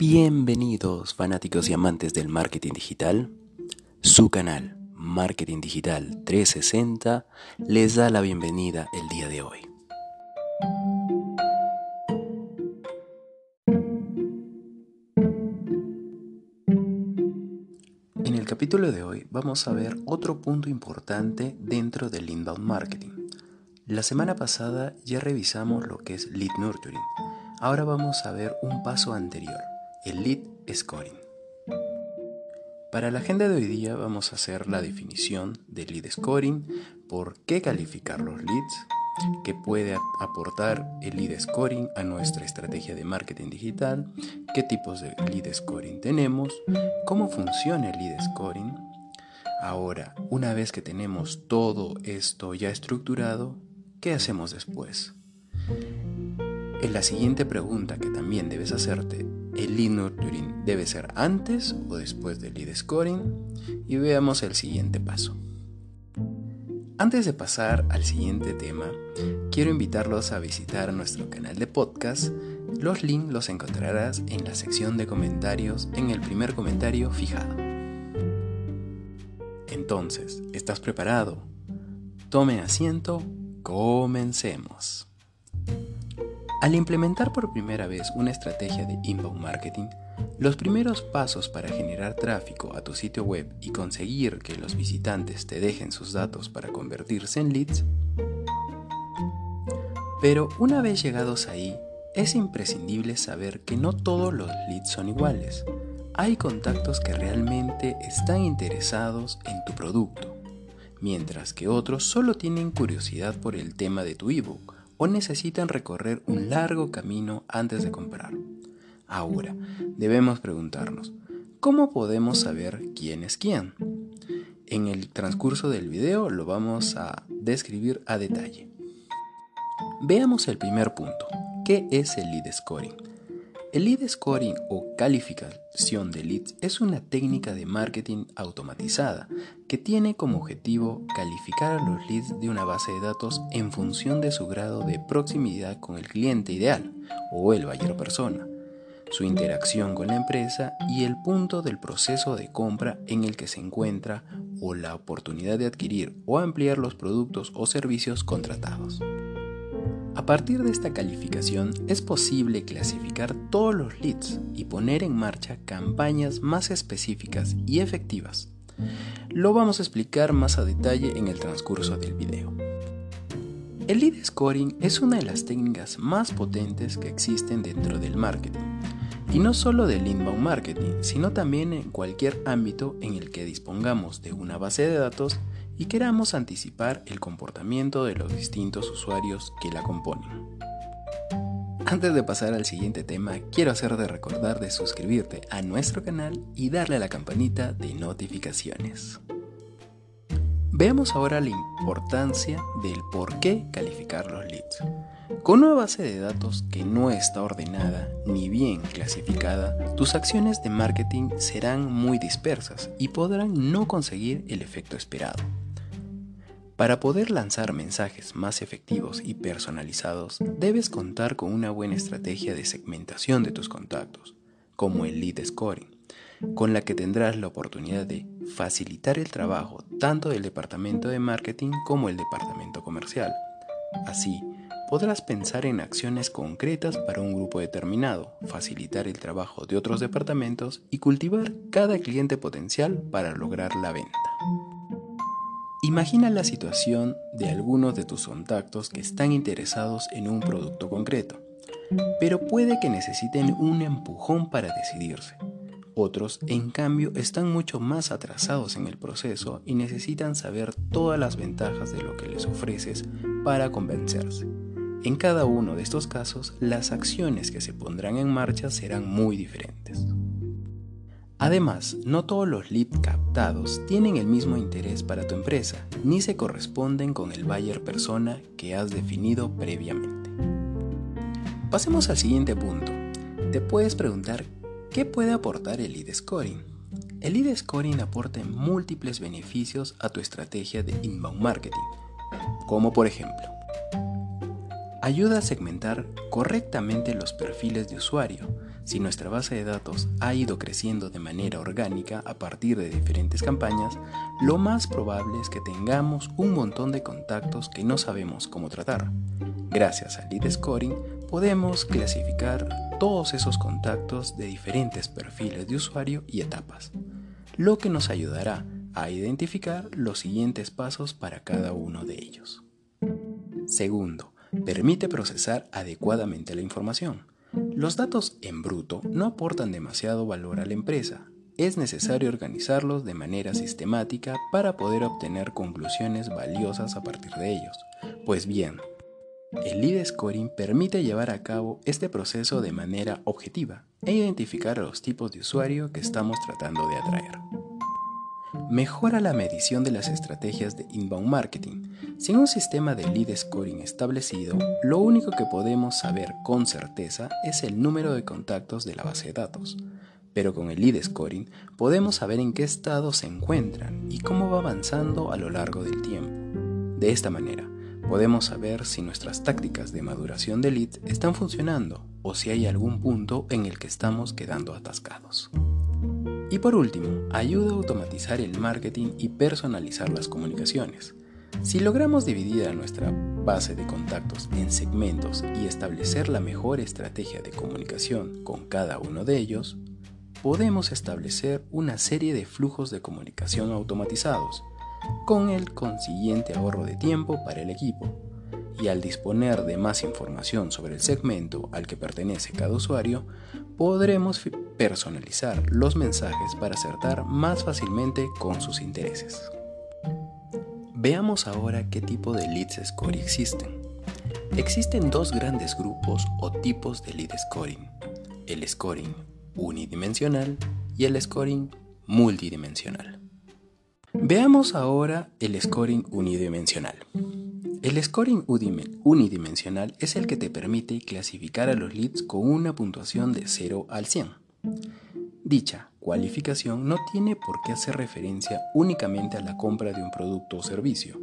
Bienvenidos fanáticos y amantes del marketing digital. Su canal Marketing Digital 360 les da la bienvenida el día de hoy. En el capítulo de hoy vamos a ver otro punto importante dentro del inbound marketing. La semana pasada ya revisamos lo que es lead nurturing. Ahora vamos a ver un paso anterior el lead scoring. Para la agenda de hoy día vamos a hacer la definición del lead scoring, por qué calificar los leads, qué puede aportar el lead scoring a nuestra estrategia de marketing digital, qué tipos de lead scoring tenemos, cómo funciona el lead scoring. Ahora, una vez que tenemos todo esto ya estructurado, ¿qué hacemos después? En la siguiente pregunta que también debes hacerte el lead nurturing debe ser antes o después del lead scoring y veamos el siguiente paso. Antes de pasar al siguiente tema, quiero invitarlos a visitar nuestro canal de podcast. Los links los encontrarás en la sección de comentarios en el primer comentario fijado. Entonces, ¿estás preparado? Tome asiento, comencemos. Al implementar por primera vez una estrategia de inbound marketing, los primeros pasos para generar tráfico a tu sitio web y conseguir que los visitantes te dejen sus datos para convertirse en leads. Pero una vez llegados ahí, es imprescindible saber que no todos los leads son iguales. Hay contactos que realmente están interesados en tu producto, mientras que otros solo tienen curiosidad por el tema de tu ebook o necesitan recorrer un largo camino antes de comprar. Ahora, debemos preguntarnos, ¿cómo podemos saber quién es quién? En el transcurso del video lo vamos a describir a detalle. Veamos el primer punto. ¿Qué es el lead scoring? El lead scoring o calificación de leads es una técnica de marketing automatizada que tiene como objetivo calificar a los leads de una base de datos en función de su grado de proximidad con el cliente ideal o el buyer persona, su interacción con la empresa y el punto del proceso de compra en el que se encuentra o la oportunidad de adquirir o ampliar los productos o servicios contratados. A partir de esta calificación es posible clasificar todos los leads y poner en marcha campañas más específicas y efectivas. Lo vamos a explicar más a detalle en el transcurso del video. El lead scoring es una de las técnicas más potentes que existen dentro del marketing. Y no solo del inbound marketing, sino también en cualquier ámbito en el que dispongamos de una base de datos y queramos anticipar el comportamiento de los distintos usuarios que la componen. Antes de pasar al siguiente tema, quiero hacerte recordar de suscribirte a nuestro canal y darle a la campanita de notificaciones. Veamos ahora la importancia del por qué calificar los leads. Con una base de datos que no está ordenada ni bien clasificada, tus acciones de marketing serán muy dispersas y podrán no conseguir el efecto esperado. Para poder lanzar mensajes más efectivos y personalizados, debes contar con una buena estrategia de segmentación de tus contactos, como el lead scoring, con la que tendrás la oportunidad de facilitar el trabajo tanto del departamento de marketing como el departamento comercial. Así, podrás pensar en acciones concretas para un grupo determinado, facilitar el trabajo de otros departamentos y cultivar cada cliente potencial para lograr la venta. Imagina la situación de algunos de tus contactos que están interesados en un producto concreto, pero puede que necesiten un empujón para decidirse. Otros, en cambio, están mucho más atrasados en el proceso y necesitan saber todas las ventajas de lo que les ofreces para convencerse. En cada uno de estos casos, las acciones que se pondrán en marcha serán muy diferentes. Además, no todos los leads captados tienen el mismo interés para tu empresa, ni se corresponden con el buyer persona que has definido previamente. Pasemos al siguiente punto. Te puedes preguntar qué puede aportar el lead scoring. El lead scoring aporta múltiples beneficios a tu estrategia de inbound marketing, como por ejemplo, ayuda a segmentar correctamente los perfiles de usuario. Si nuestra base de datos ha ido creciendo de manera orgánica a partir de diferentes campañas, lo más probable es que tengamos un montón de contactos que no sabemos cómo tratar. Gracias al lead scoring podemos clasificar todos esos contactos de diferentes perfiles de usuario y etapas, lo que nos ayudará a identificar los siguientes pasos para cada uno de ellos. Segundo, permite procesar adecuadamente la información. Los datos en bruto no aportan demasiado valor a la empresa. Es necesario organizarlos de manera sistemática para poder obtener conclusiones valiosas a partir de ellos. Pues bien, el lead scoring permite llevar a cabo este proceso de manera objetiva e identificar a los tipos de usuario que estamos tratando de atraer mejora la medición de las estrategias de inbound marketing. Sin un sistema de lead scoring establecido, lo único que podemos saber con certeza es el número de contactos de la base de datos. Pero con el lead scoring podemos saber en qué estado se encuentran y cómo va avanzando a lo largo del tiempo. De esta manera, podemos saber si nuestras tácticas de maduración de lead están funcionando o si hay algún punto en el que estamos quedando atascados. Y por último, ayuda a automatizar el marketing y personalizar las comunicaciones. Si logramos dividir a nuestra base de contactos en segmentos y establecer la mejor estrategia de comunicación con cada uno de ellos, podemos establecer una serie de flujos de comunicación automatizados, con el consiguiente ahorro de tiempo para el equipo. Y al disponer de más información sobre el segmento al que pertenece cada usuario, podremos personalizar los mensajes para acertar más fácilmente con sus intereses. Veamos ahora qué tipo de leads scoring existen. Existen dos grandes grupos o tipos de lead scoring, el scoring unidimensional y el scoring multidimensional. Veamos ahora el scoring unidimensional. El scoring unidimensional es el que te permite clasificar a los leads con una puntuación de 0 al 100. Dicha cualificación no tiene por qué hacer referencia únicamente a la compra de un producto o servicio,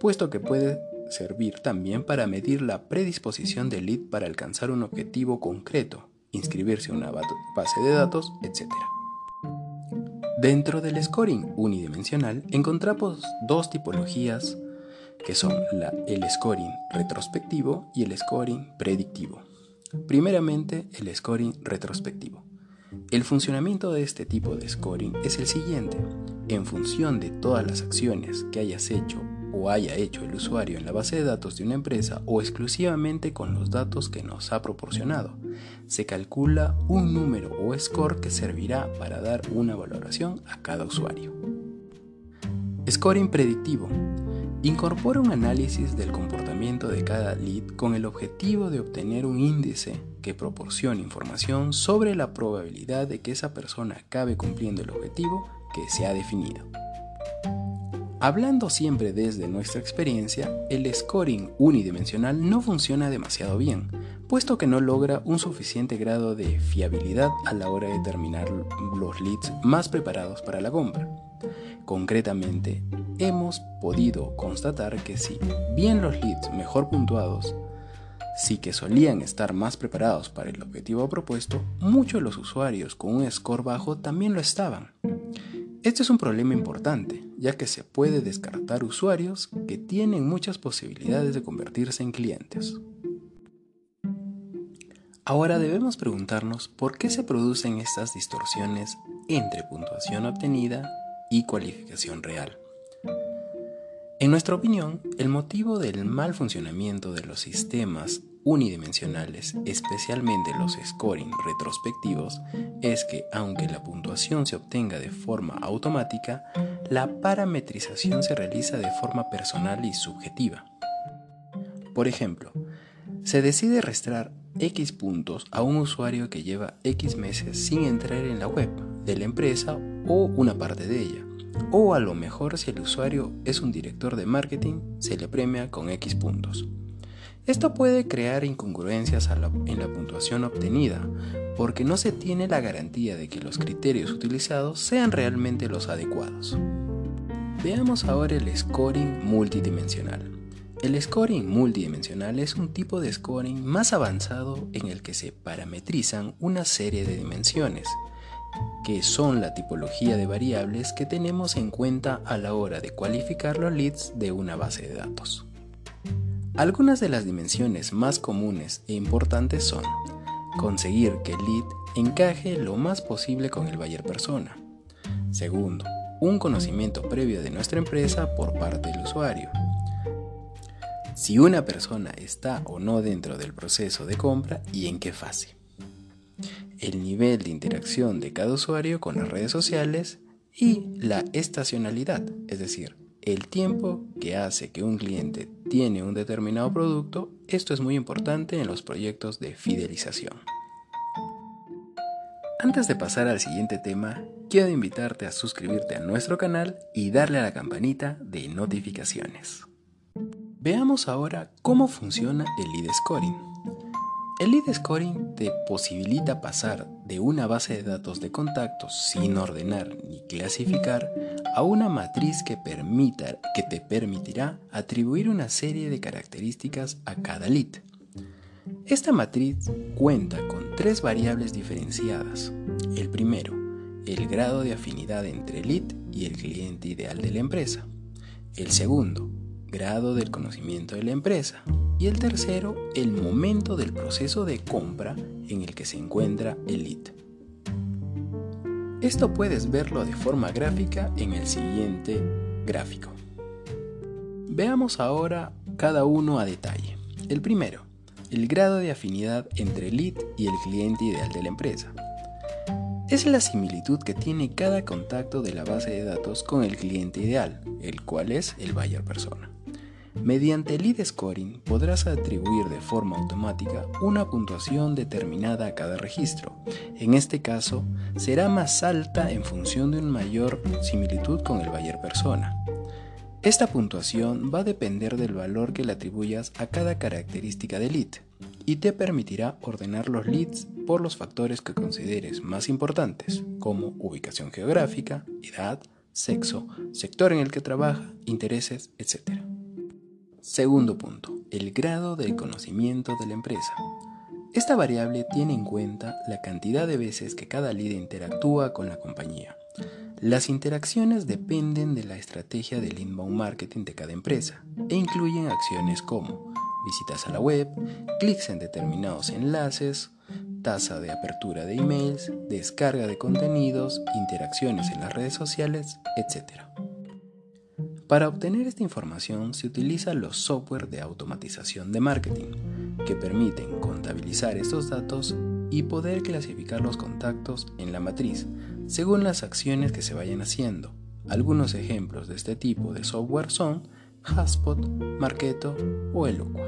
puesto que puede servir también para medir la predisposición del lead para alcanzar un objetivo concreto, inscribirse a una base de datos, etc. Dentro del scoring unidimensional encontramos dos tipologías que son el scoring retrospectivo y el scoring predictivo. Primeramente, el scoring retrospectivo. El funcionamiento de este tipo de scoring es el siguiente. En función de todas las acciones que hayas hecho o haya hecho el usuario en la base de datos de una empresa o exclusivamente con los datos que nos ha proporcionado, se calcula un número o score que servirá para dar una valoración a cada usuario. Scoring predictivo Incorpora un análisis del comportamiento de cada lead con el objetivo de obtener un índice que proporcione información sobre la probabilidad de que esa persona acabe cumpliendo el objetivo que se ha definido. Hablando siempre desde nuestra experiencia, el scoring unidimensional no funciona demasiado bien, puesto que no logra un suficiente grado de fiabilidad a la hora de determinar los leads más preparados para la compra. Concretamente, hemos podido constatar que si bien los leads mejor puntuados sí que solían estar más preparados para el objetivo propuesto, muchos de los usuarios con un score bajo también lo estaban. Este es un problema importante, ya que se puede descartar usuarios que tienen muchas posibilidades de convertirse en clientes. Ahora debemos preguntarnos por qué se producen estas distorsiones entre puntuación obtenida y cualificación real. En nuestra opinión, el motivo del mal funcionamiento de los sistemas unidimensionales, especialmente los scoring retrospectivos, es que aunque la puntuación se obtenga de forma automática, la parametrización se realiza de forma personal y subjetiva. Por ejemplo, se decide restar X puntos a un usuario que lleva X meses sin entrar en la web de la empresa o una parte de ella. O a lo mejor si el usuario es un director de marketing, se le premia con X puntos. Esto puede crear incongruencias en la puntuación obtenida, porque no se tiene la garantía de que los criterios utilizados sean realmente los adecuados. Veamos ahora el scoring multidimensional. El scoring multidimensional es un tipo de scoring más avanzado en el que se parametrizan una serie de dimensiones, que son la tipología de variables que tenemos en cuenta a la hora de cualificar los leads de una base de datos. Algunas de las dimensiones más comunes e importantes son conseguir que el lead encaje lo más posible con el buyer persona. Segundo, un conocimiento previo de nuestra empresa por parte del usuario si una persona está o no dentro del proceso de compra y en qué fase. El nivel de interacción de cada usuario con las redes sociales y la estacionalidad, es decir, el tiempo que hace que un cliente tiene un determinado producto, esto es muy importante en los proyectos de fidelización. Antes de pasar al siguiente tema, quiero invitarte a suscribirte a nuestro canal y darle a la campanita de notificaciones. Veamos ahora cómo funciona el lead scoring. El lead scoring te posibilita pasar de una base de datos de contactos sin ordenar ni clasificar a una matriz que, permita, que te permitirá atribuir una serie de características a cada lead. Esta matriz cuenta con tres variables diferenciadas. El primero, el grado de afinidad entre el lead y el cliente ideal de la empresa. El segundo, grado del conocimiento de la empresa. Y el tercero, el momento del proceso de compra en el que se encuentra el lead. Esto puedes verlo de forma gráfica en el siguiente gráfico. Veamos ahora cada uno a detalle. El primero, el grado de afinidad entre el lead y el cliente ideal de la empresa. Es la similitud que tiene cada contacto de la base de datos con el cliente ideal, el cual es el buyer persona. Mediante el lead scoring podrás atribuir de forma automática una puntuación determinada a cada registro. En este caso, será más alta en función de una mayor similitud con el buyer persona. Esta puntuación va a depender del valor que le atribuyas a cada característica de lead y te permitirá ordenar los leads por los factores que consideres más importantes, como ubicación geográfica, edad, sexo, sector en el que trabaja, intereses, etc. Segundo punto, el grado de conocimiento de la empresa. Esta variable tiene en cuenta la cantidad de veces que cada líder interactúa con la compañía. Las interacciones dependen de la estrategia del inbound marketing de cada empresa e incluyen acciones como visitas a la web, clics en determinados enlaces, tasa de apertura de emails, descarga de contenidos, interacciones en las redes sociales, etc. Para obtener esta información se utilizan los software de automatización de marketing, que permiten contabilizar estos datos y poder clasificar los contactos en la matriz según las acciones que se vayan haciendo. Algunos ejemplos de este tipo de software son Haspot, Marketo o Eloqua.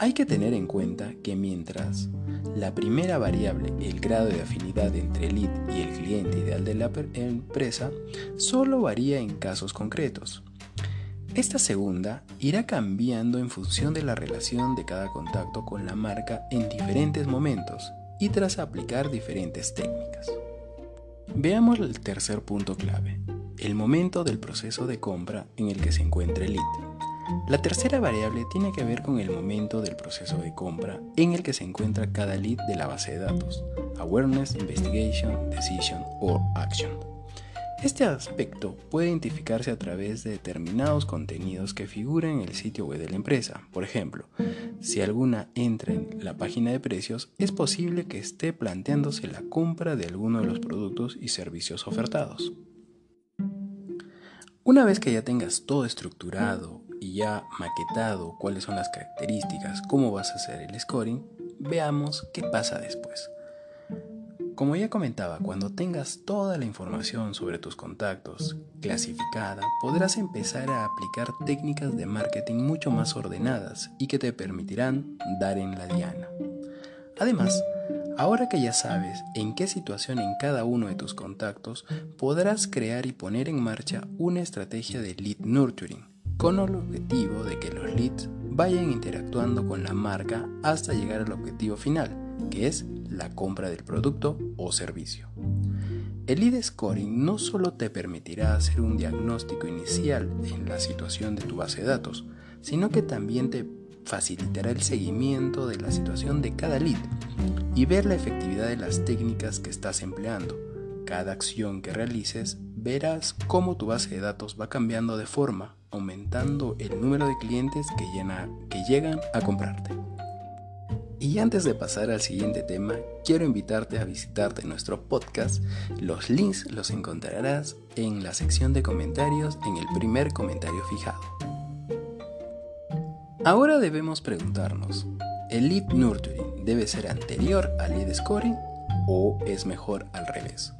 Hay que tener en cuenta que mientras la primera variable, el grado de afinidad entre el lead y el cliente ideal de la empresa, solo varía en casos concretos. Esta segunda irá cambiando en función de la relación de cada contacto con la marca en diferentes momentos y tras aplicar diferentes técnicas. Veamos el tercer punto clave, el momento del proceso de compra en el que se encuentra el lead. La tercera variable tiene que ver con el momento del proceso de compra en el que se encuentra cada lead de la base de datos, Awareness, Investigation, Decision o Action. Este aspecto puede identificarse a través de determinados contenidos que figuran en el sitio web de la empresa. Por ejemplo, si alguna entra en la página de precios, es posible que esté planteándose la compra de alguno de los productos y servicios ofertados. Una vez que ya tengas todo estructurado y ya maquetado cuáles son las características, cómo vas a hacer el scoring, veamos qué pasa después. Como ya comentaba, cuando tengas toda la información sobre tus contactos clasificada, podrás empezar a aplicar técnicas de marketing mucho más ordenadas y que te permitirán dar en la diana. Además, ahora que ya sabes en qué situación en cada uno de tus contactos, podrás crear y poner en marcha una estrategia de lead nurturing con el objetivo de que los leads vayan interactuando con la marca hasta llegar al objetivo final, que es la compra del producto o servicio. El lead scoring no solo te permitirá hacer un diagnóstico inicial en la situación de tu base de datos, sino que también te facilitará el seguimiento de la situación de cada lead y ver la efectividad de las técnicas que estás empleando. Cada acción que realices verás cómo tu base de datos va cambiando de forma, aumentando el número de clientes que, llegan a comprarte. Y antes de pasar al siguiente tema, quiero invitarte a visitarte nuestro podcast. Los links los encontrarás en la sección de comentarios en el primer comentario fijado. Ahora debemos preguntarnos, ¿el lead nurturing debe ser anterior al lead scoring o es mejor al revés?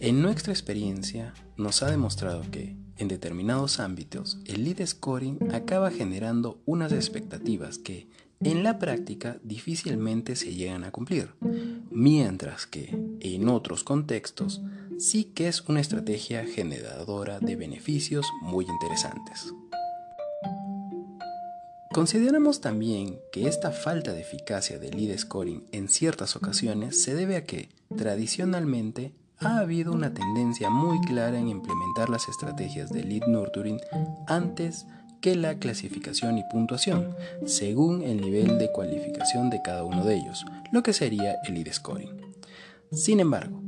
En nuestra experiencia nos ha demostrado que, en determinados ámbitos, el lead scoring acaba generando unas expectativas que, en la práctica, difícilmente se llegan a cumplir, mientras que, en otros contextos, sí que es una estrategia generadora de beneficios muy interesantes. Consideramos también que esta falta de eficacia del lead scoring en ciertas ocasiones se debe a que, tradicionalmente, ha habido una tendencia muy clara en implementar las estrategias de lead nurturing antes que la clasificación y puntuación, según el nivel de cualificación de cada uno de ellos, lo que sería el lead scoring. Sin embargo,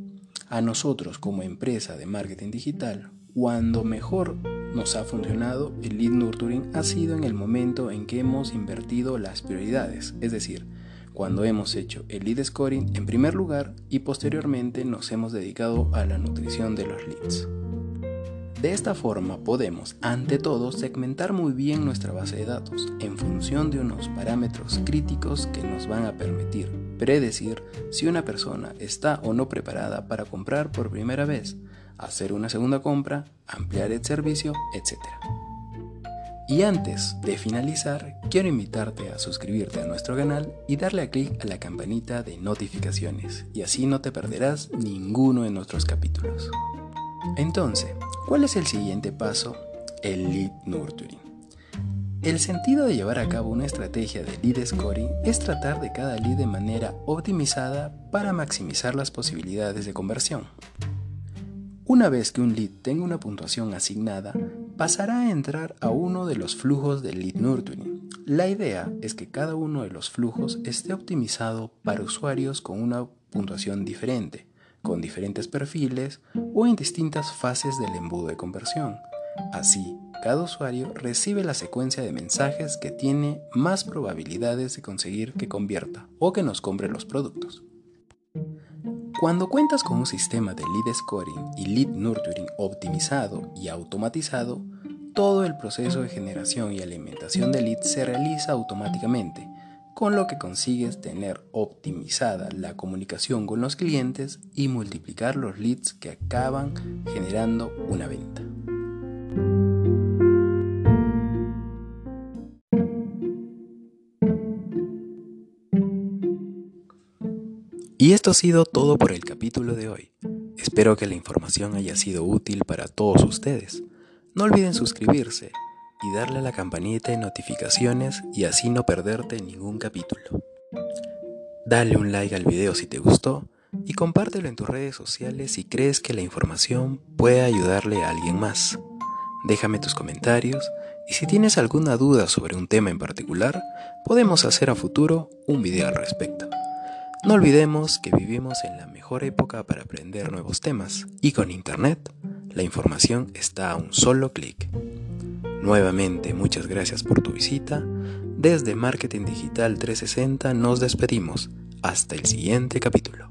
a nosotros como empresa de marketing digital, cuando mejor nos ha funcionado el lead nurturing ha sido en el momento en que hemos invertido las prioridades, es decir, cuando hemos hecho el lead scoring en primer lugar y posteriormente nos hemos dedicado a la nutrición de los leads. De esta forma podemos, ante todo, segmentar muy bien nuestra base de datos en función de unos parámetros críticos que nos van a permitir predecir si una persona está o no preparada para comprar por primera vez, hacer una segunda compra, ampliar el servicio, etc. Y antes de finalizar, quiero invitarte a suscribirte a nuestro canal y darle a clic a la campanita de notificaciones, y así no te perderás ninguno de nuestros capítulos. Entonces, ¿cuál es el siguiente paso? El lead nurturing. El sentido de llevar a cabo una estrategia de lead scoring es tratar de cada lead de manera optimizada para maximizar las posibilidades de conversión. Una vez que un lead tenga una puntuación asignada, pasará a entrar a uno de los flujos del lead nurturing. La idea es que cada uno de los flujos esté optimizado para usuarios con una puntuación diferente, con diferentes perfiles o en distintas fases del embudo de conversión. Así, cada usuario recibe la secuencia de mensajes que tiene más probabilidades de conseguir que convierta o que nos compre los productos. Cuando cuentas con un sistema de lead scoring y lead nurturing optimizado y automatizado, todo el proceso de generación y alimentación de leads se realiza automáticamente, con lo que consigues tener optimizada la comunicación con los clientes y multiplicar los leads que acaban generando una venta. Y esto ha sido todo por el capítulo de hoy. Espero que la información haya sido útil para todos ustedes. No olviden suscribirse y darle a la campanita de notificaciones y así no perderte ningún capítulo. Dale un like al video si te gustó y compártelo en tus redes sociales si crees que la información puede ayudarle a alguien más. Déjame tus comentarios y si tienes alguna duda sobre un tema en particular, podemos hacer a futuro un video al respecto. No olvidemos que vivimos en la mejor época para aprender nuevos temas y con Internet la información está a un solo clic. Nuevamente muchas gracias por tu visita. Desde Marketing Digital 360 nos despedimos. Hasta el siguiente capítulo.